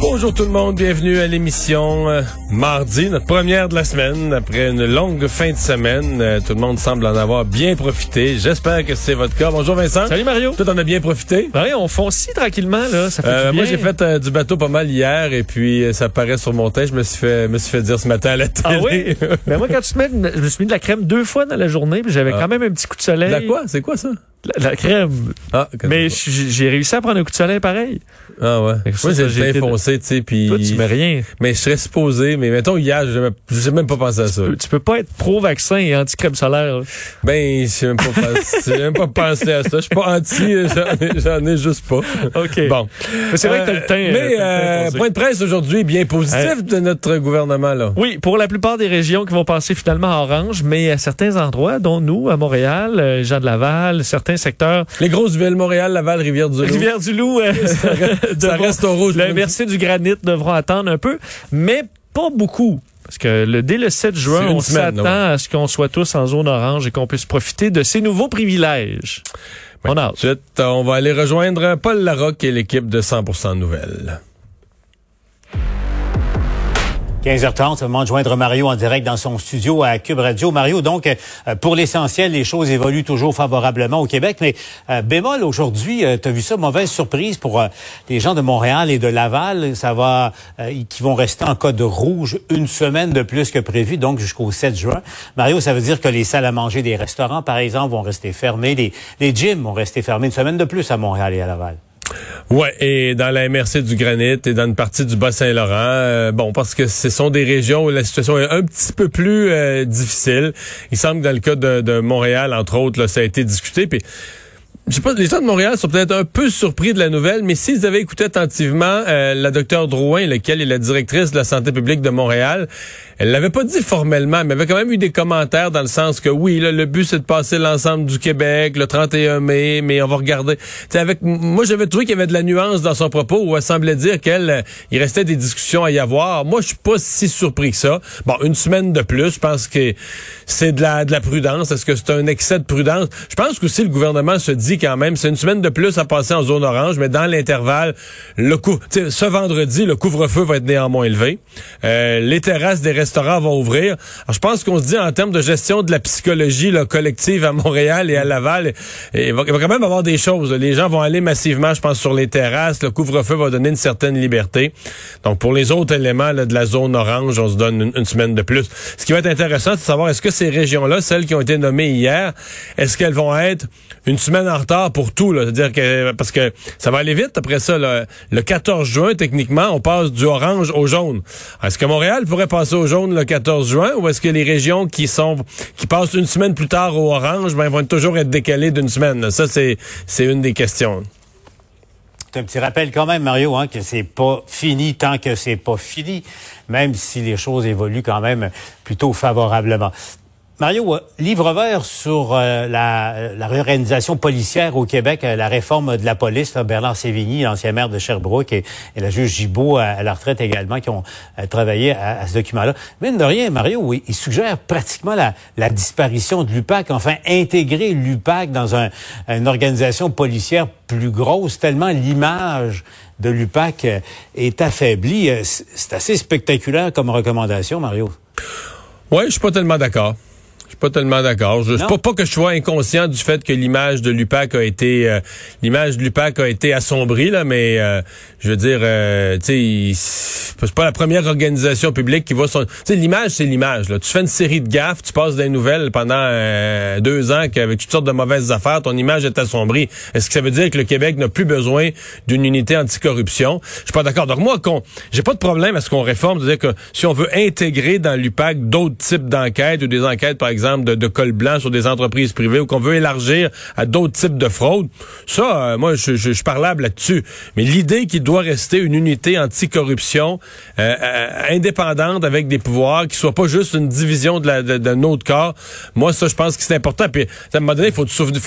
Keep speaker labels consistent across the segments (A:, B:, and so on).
A: Bonjour tout le monde, bienvenue à l'émission euh, mardi, notre première de la semaine, après une longue fin de semaine. Euh, tout le monde semble en avoir bien profité. J'espère que c'est votre cas. Bonjour Vincent.
B: Salut Mario.
A: Toi, t'en as bien profité?
B: Oui, on fonce tranquillement, là. Ça fait
A: Euh,
B: du
A: moi, j'ai fait du bateau pas mal hier et puis euh, ça paraît sur mon teint. Je me suis fait, me suis fait dire ce matin à la télé.
B: Ah oui? Mais moi, quand tu te mets, je me suis mis de la crème deux fois dans la journée, puis j'avais
A: Ah.
B: quand même un petit coup de soleil.
A: La quoi? C'est quoi ça?
B: La, la crème.
A: Ah,
B: Mais j'ai réussi à prendre un coup de soleil pareil.
A: Ah ouais. Moi, j'ai le teint foncé, tu sais, puis...
B: Toi, tu mets rien.
A: Mais je serais supposé, mais mettons hier, j'ai jamais- j'ai même pas pensé à ça.
B: Tu peux pas être pro-vaccin et anti-crème solaire. là.
A: Ben, j'ai même pas pensé, j'ai même pas pensé à ça. Je suis pas anti, euh, j'en ai, ai juste pas.
B: OK.
A: Bon.
B: Mais c'est vrai que t'as le teint.
A: Euh,
B: euh,
A: Mais
B: le teint
A: euh,
B: foncé.
A: point de presse aujourd'hui bien positif
B: Euh,
A: de notre gouvernement là.
B: Oui, pour la plupart des régions qui vont passer finalement à orange, mais à certains endroits, dont nous, à Montréal, Jean de Laval, certains secteurs,
A: Les grosses villes Montréal, Laval, Rivière-du-Loup.
B: Rivière-du-Loup,
A: ça reste au rouge.
B: MRC du granit devront attendre un peu, mais pas beaucoup. Parce que le, dès le 7 juin, on s'attend
A: ouais.
B: à ce qu'on soit tous en zone orange et qu'on puisse profiter de ces nouveaux privilèges. On a hâte.
A: Ensuite, on va aller rejoindre Paul Larocque et l'équipe de 100% Nouvelles.
C: 15h30, c'est le moment de joindre Mario en direct dans son studio à Cube Radio. Mario, donc, euh, pour l'essentiel, les choses évoluent toujours favorablement au Québec, mais euh, bémol aujourd'hui, tu as vu ça, mauvaise surprise pour euh, les gens de Montréal et de Laval. Ça va, euh, qui vont rester en code rouge une semaine de plus que prévu, donc jusqu'au 7 juin. Mario, ça veut dire que les salles à manger des restaurants, par exemple, vont rester fermées, les, les gyms vont rester fermés une semaine de plus à Montréal et à Laval.
A: Ouais, et dans la MRC du Granit et dans une partie du Bas-Saint-Laurent, euh, bon, parce que ce sont des régions où la situation est un petit peu plus euh, difficile. Il semble que dans le cas de, Montréal, entre autres, ça a été discuté. Puis, je sais pas, les gens de Montréal sont peut-être un peu surpris de la nouvelle, mais s'ils avaient écouté attentivement euh, la docteure Drouin, laquelle est la directrice de la santé publique de Montréal, elle l'avait pas dit formellement, mais elle avait quand même eu des commentaires dans le sens que oui, là, le but c'est de passer l'ensemble du Québec le 31 mai, mais on va regarder. T'sais, avec moi j'avais trouvé qu'il y avait de la nuance dans son propos où elle semblait dire qu'elle euh, il restait des discussions à y avoir. Moi je suis pas si surpris que ça. Bon, une semaine de plus, je pense que c'est de la de la prudence. Est-ce que c'est un excès de prudence? Je pense que aussi le gouvernement se dit quand même c'est une semaine de plus à passer en zone orange, mais dans l'intervalle, le coup, ce vendredi le couvre-feu va être néanmoins élevé. Euh, les terrasses des restaurants vont ouvrir. Alors, je pense qu'on se dit en termes de gestion de la psychologie là, collective à Montréal et à Laval, et il, va, il va quand même avoir des choses. Les gens vont aller massivement, je pense, sur les terrasses. Le couvre-feu va donner une certaine liberté. Donc, pour les autres éléments là, de la zone orange, on se donne une, une semaine de plus. Ce qui va être intéressant, c'est de savoir est-ce que ces régions-là, celles qui ont été nommées hier, est-ce qu'elles vont être une semaine en retard pour tout? C'est-à-dire que parce que ça va aller vite après ça. Le 14 juin, techniquement, on passe du orange au jaune. Est-ce que Montréal pourrait passer au jaune le 14 juin ou est-ce que les régions qui sont qui passent une semaine plus tard au orange, ben, vont toujours être décalées d'une semaine? Ça, c'est c'est une des questions.
C: C'est un petit rappel quand même, Mario, hein, que c'est pas fini tant que c'est pas fini, même si les choses évoluent quand même plutôt favorablement. Mario, euh, livre vert sur euh, la, la réorganisation policière au Québec, euh, la réforme de la police, là, Bernard Sévigny, l'ancien maire de Sherbrooke, et, et la juge Gibault à, à la retraite également, qui ont euh, travaillé à, à ce document-là. Mine de rien, Mario, il, il suggère pratiquement la, la disparition de l'UPAC, enfin intégrer l'UPAC dans un, une organisation policière plus grosse, tellement l'image de l'UPAC euh, est affaiblie. Euh, c'est assez spectaculaire comme recommandation, Mario.
A: Oui, je suis pas tellement d'accord. Je suis pas tellement d'accord. Je,
C: Non?
A: pas, pas que je sois inconscient du fait que l'image de l'UPAC a été euh, l'image de l'UPAC a été assombrie là, mais euh, je veux dire, euh, tu sais, c'est pas la première organisation publique qui va son. Tu sais, l'image c'est l'image. Là, tu fais une série de gaffes, tu passes des nouvelles pendant euh, deux ans qu'avec toutes sortes de mauvaises affaires, ton image est assombrie. Est-ce que ça veut dire que le Québec n'a plus besoin d'une unité anticorruption? Je suis pas d'accord. Donc moi, qu'on, j'ai pas de problème à ce qu'on réforme, c'est-à-dire que si on veut intégrer dans l'UPAC d'autres types d'enquêtes ou des enquêtes, par exemple, de, de col blanc sur des entreprises privées ou qu'on veut élargir à d'autres types de fraudes, ça, euh, moi, je, je, je suis parlable là-dessus. Mais l'idée qu'il doit rester une unité anticorruption euh, euh, indépendante avec des pouvoirs, qui soit pas juste une division de la, de- d'un autre corps, moi, ça, je pense que c'est important. Puis, à un moment donné, faut,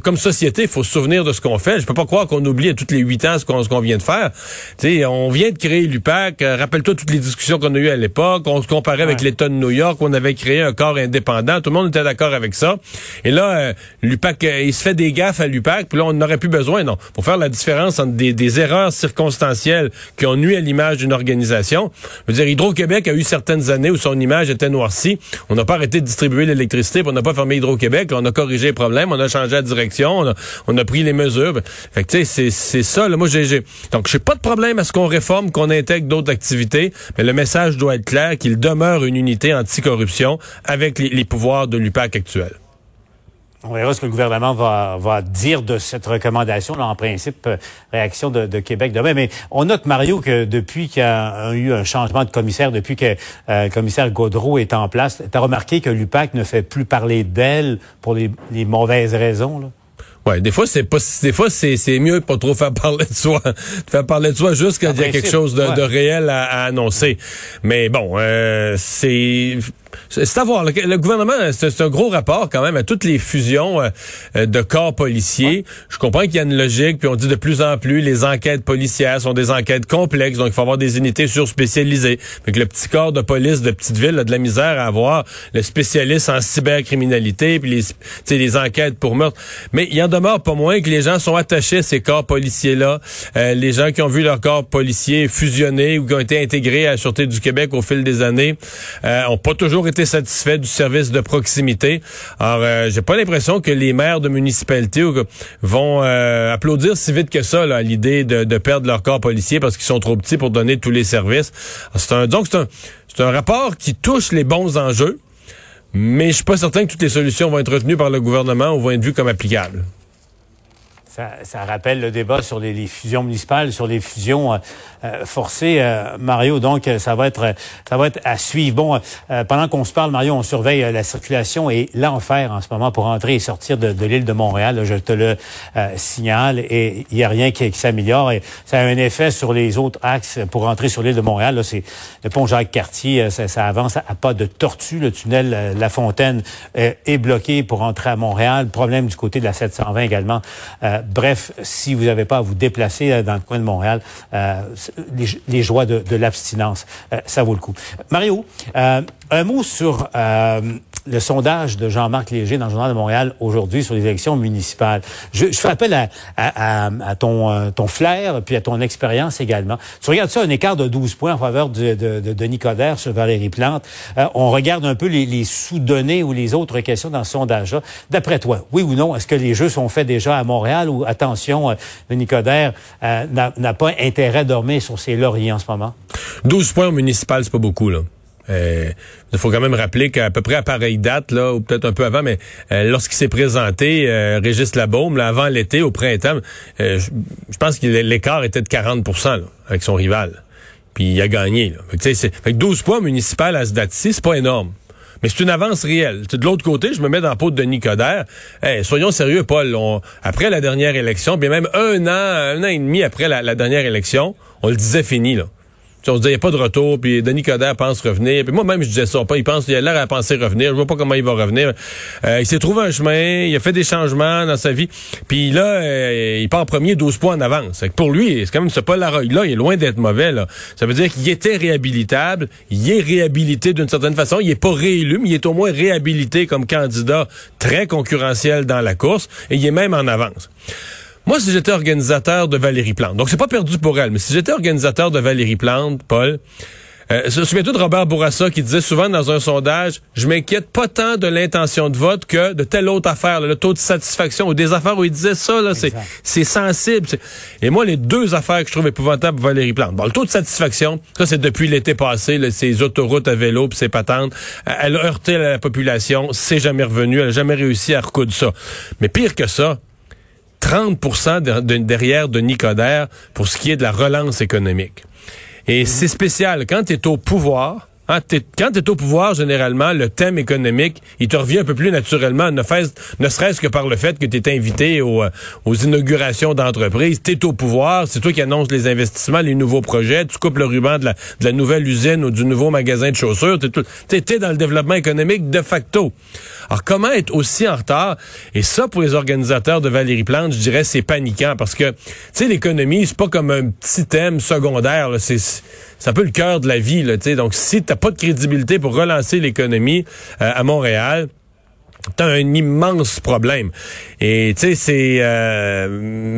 A: comme société, il faut se souvenir de ce qu'on fait. Je peux pas croire qu'on oublie à tous les huit ans ce qu'on, vient de faire. Tu sais, on vient de créer l'UPAC. Euh, rappelle-toi toutes les discussions qu'on a eues à l'époque. On se comparait avec l'État de New York. On avait créé un corps indépendant. Tout le monde était d'accord avec ça. Et là, euh, l'UPAC, euh, il se fait des gaffes à l'UPAC. Puis là, on n'aurait plus besoin, non. Pour faire la différence entre des, erreurs circonstancielles qui ont nuit à l'image d'une organisation. Je veux dire, Hydro-Québec a eu certaines années où son image était noircie. On n'a pas arrêté de distribuer l'électricité, on n'a pas fermé Hydro-Québec. On a corrigé les problèmes, on a changé la direction, on a, pris les mesures. Fait que tu sais, c'est- ça. Là, moi, j'ai- donc j'ai pas de problème à ce qu'on réforme, qu'on intègre d'autres activités, mais le message doit être clair qu'il demeure une unité anticorruption avec les, les pouvoirs de l'UPAC actuel.
C: On verra ce que le gouvernement va, va dire de cette recommandation. Là, en principe, euh, réaction de, de Québec demain. Mais on note, Mario, que depuis qu'il y a eu un changement de commissaire, depuis que euh, le commissaire Gaudreau est en place, tu as remarqué que l'UPAC ne fait plus parler d'elle pour les, les mauvaises raisons. Là?
A: Ouais, des fois c'est pas des fois c'est c'est mieux de pas trop faire parler de soi, de faire parler de soi juste quand il y a quelque chose de,
C: ouais.
A: de réel à, à annoncer. Mais bon, euh, c'est c'est à voir. Le, le gouvernement, c'est un gros rapport quand même à toutes les fusions euh, euh, de corps policiers. Je comprends qu'il y a une logique, puis on dit de plus en plus les enquêtes policières sont des enquêtes complexes, donc il faut avoir des unités surspécialisées. Fait que le petit corps de police de petite ville a de la misère à avoir le spécialiste en cybercriminalité, puis les, les enquêtes pour meurtre. Mais il en demeure pas moins que les gens sont attachés à ces corps policiers-là. Euh, les gens qui ont vu leur corps policier fusionner ou qui ont été intégrés à la Sûreté du Québec au fil des années euh, ont pas toujours été satisfaits du service de proximité. Alors, euh, j'ai pas l'impression que les maires de municipalités vont euh, applaudir si vite que ça là, à l'idée de, perdre leur corps policier parce qu'ils sont trop petits pour donner tous les services. C'est un, donc, c'est un, c'est un rapport qui touche les bons enjeux, mais je suis pas certain que toutes les solutions vont être retenues par le gouvernement ou vont être vues comme applicables.
C: Ça, ça rappelle le débat sur les, les fusions municipales, sur les fusions euh, euh, forcées, euh, Mario. Donc, euh, ça va être, ça va être à suivre. Bon, euh, pendant qu'on se parle, Mario, on surveille euh, la circulation et l'enfer en ce moment pour entrer et sortir de, de l'île de Montréal. Je te le signale et il n'y a rien qui, qui s'améliore. Et ça a un effet sur les autres axes pour entrer sur l'île de Montréal. C'est le pont Jacques-Cartier. Ça, ça avance à, pas de tortue. Le tunnel La Fontaine est bloqué pour entrer à Montréal. Problème du côté de la 720 également. Bref, si vous n'avez pas à vous déplacer euh, dans le coin de Montréal, euh, les, joies de, de l'abstinence, euh, ça vaut le coup. Mario, un mot sur le sondage de Jean-Marc Léger dans le Journal de Montréal aujourd'hui sur les élections municipales. Je, je fais appel à, euh, ton flair puis à ton expérience également. Tu regardes ça, un écart de 12 points en faveur de, de, de Denis Coderre sur Valérie Plante. Euh, on regarde un peu les, les sous-données ou les autres questions dans ce sondage-là. D'après toi, oui ou non, est-ce que les jeux sont faits déjà à Montréal ou, attention, euh, Denis Coderre euh, n'a n'a pas intérêt à dormir sur ses lauriers en ce moment?
A: 12 points au municipal, c'est pas beaucoup, là. Euh, il faut quand même rappeler qu'à peu près à pareille date, là, ou peut-être un peu avant, mais euh, lorsqu'il s'est présenté, euh, Régis Labaume, là, avant l'été, au printemps, je, je pense que l'écart était de 40 là, avec son rival. Puis il a gagné. Là. Fait que, fait que 12 points municipal à ce date-ci, c'est pas énorme. Mais c'est une avance réelle. De l'autre côté, je me mets dans la peau de Denis Coderre. Hey, soyons sérieux, Paul. on- après la dernière élection, bien même un an, un an et demi après la, la dernière élection, on le disait fini, là. On se disait, il n'y a pas de retour, puis Denis Coderre pense revenir. Puis moi-même, je disais ça. Pas, il pense, il a l'air à penser revenir. Je vois pas comment il va revenir. Euh, il s'est trouvé un chemin, il a fait des changements dans sa vie. Puis là, euh, il part premier 12 points en avance. Fait que pour lui, c'est quand même ce Paul Larocque-là, il est loin d'être mauvais. Là. Ça veut dire qu'il était réhabilitable. Il est réhabilité d'une certaine façon. Il est pas réélu, mais il est au moins réhabilité comme candidat très concurrentiel dans la course. Et il est même en avance. Moi, si j'étais organisateur de Valérie Plante, donc c'est pas perdu pour elle, mais si j'étais organisateur de Valérie Plante, Paul, Euh, Souviens-toi de Robert Bourassa qui disait souvent dans un sondage, je m'inquiète pas tant de l'intention de vote que de telle autre affaire, là, le taux de satisfaction ou des affaires où il disait ça, là, c'est, c'est sensible. Et moi, les deux affaires que je trouve épouvantables pour Valérie Plante. Bon, le taux de satisfaction, ça c'est depuis l'été passé, là, ces autoroutes à vélo puis ces patentes. Elle a heurté la population, c'est jamais revenu, elle a jamais réussi à recoudre ça. Mais pire que ça, 30 de- de- derrière de Nicodère pour ce qui est de la relance économique. Et c'est spécial. Quand tu es au pouvoir, hein, t'es- quand tu es au pouvoir, généralement, le thème économique, il te revient un peu plus naturellement, ne, serait-ce que par le fait que tu es invité aux, euh, aux inaugurations d'entreprises. Tu es au pouvoir, c'est toi qui annonces les investissements, les nouveaux projets, tu coupes le ruban de la, nouvelle usine ou du nouveau magasin de chaussures. Tu es, dans le développement économique de facto. Alors, comment être aussi en retard? Et ça, pour les organisateurs de Valérie Plante, je dirais, c'est paniquant parce que, tu sais, l'économie, c'est pas comme un petit thème secondaire. C'est c'est un peu le cœur de la vie. Là, tu sais. Donc, si t'as pas de crédibilité pour relancer l'économie euh, à Montréal, T'as un immense problème. Et tu sais, c'est euh,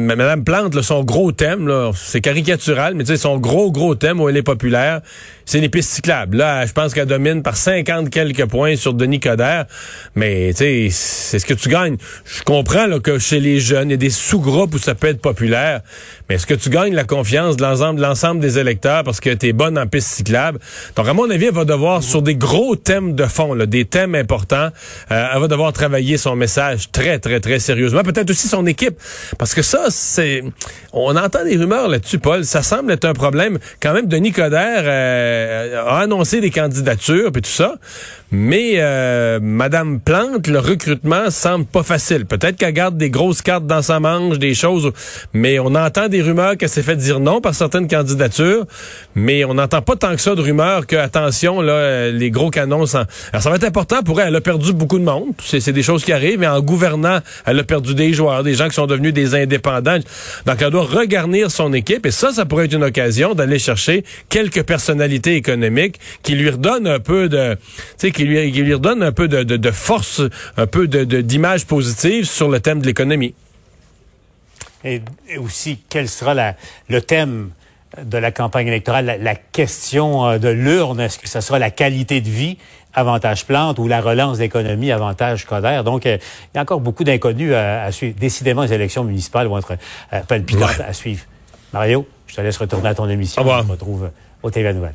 A: Madame Plante, là, son gros thème, là, c'est caricatural, mais tu sais, son gros, gros thème où elle est populaire, c'est les pistes cyclables. Là, je pense qu'elle domine par 50 quelques points sur Denis Coderre. Mais tu sais, c'est ce que tu gagnes. Je comprends là, que chez les jeunes, il y a des sous-groupes où ça peut être populaire. Mais est-ce que tu gagnes la confiance de l'ensemble, de l'ensemble des électeurs parce que tu es bonne en pistes cyclables? Donc, à mon avis, elle va devoir, sur des gros thèmes de fond, des thèmes importants, euh, elle va devoir travailler son message très, très, très sérieusement. Peut-être aussi son équipe. Parce que ça, c'est... On entend des rumeurs là-dessus, Paul. Ça semble être un problème. Quand même, Denis Coderre euh, a annoncé des candidatures puis tout ça. Mais euh, Madame Plante, le recrutement semble pas facile. Peut-être qu'elle garde des grosses cartes dans sa manche, des choses, mais on entend des rumeurs qu'elle s'est fait dire non par certaines candidatures, mais on n'entend pas tant que ça de rumeurs que, attention, là, euh, les gros canons... Alors, ça va être important pour elle. Elle a perdu beaucoup de monde. C'est des choses qui arrivent, mais en gouvernant, elle a perdu des joueurs, des gens qui sont devenus des indépendants. Donc, elle doit regarnir son équipe, et ça, ça pourrait être une occasion d'aller chercher quelques personnalités économiques qui lui redonnent un peu de... qui lui, qui lui redonnent un peu de, de, de force, un peu de- d'image positive sur le thème de l'économie.
C: Et, et aussi, quel sera la, le thème de la campagne électorale, la, la question euh, de l'urne? Est-ce que ce sera la qualité de vie, avantage plante, ou la relance de l'économie, avantage Coder? Donc, euh, il y a encore beaucoup d'inconnus à, à suivre. Décidément, les élections municipales vont être euh, palpitantes
A: Ouais.
C: à suivre. Mario, je te laisse retourner à ton émission.
A: Au revoir.
C: On se retrouve au TV Nouvelle.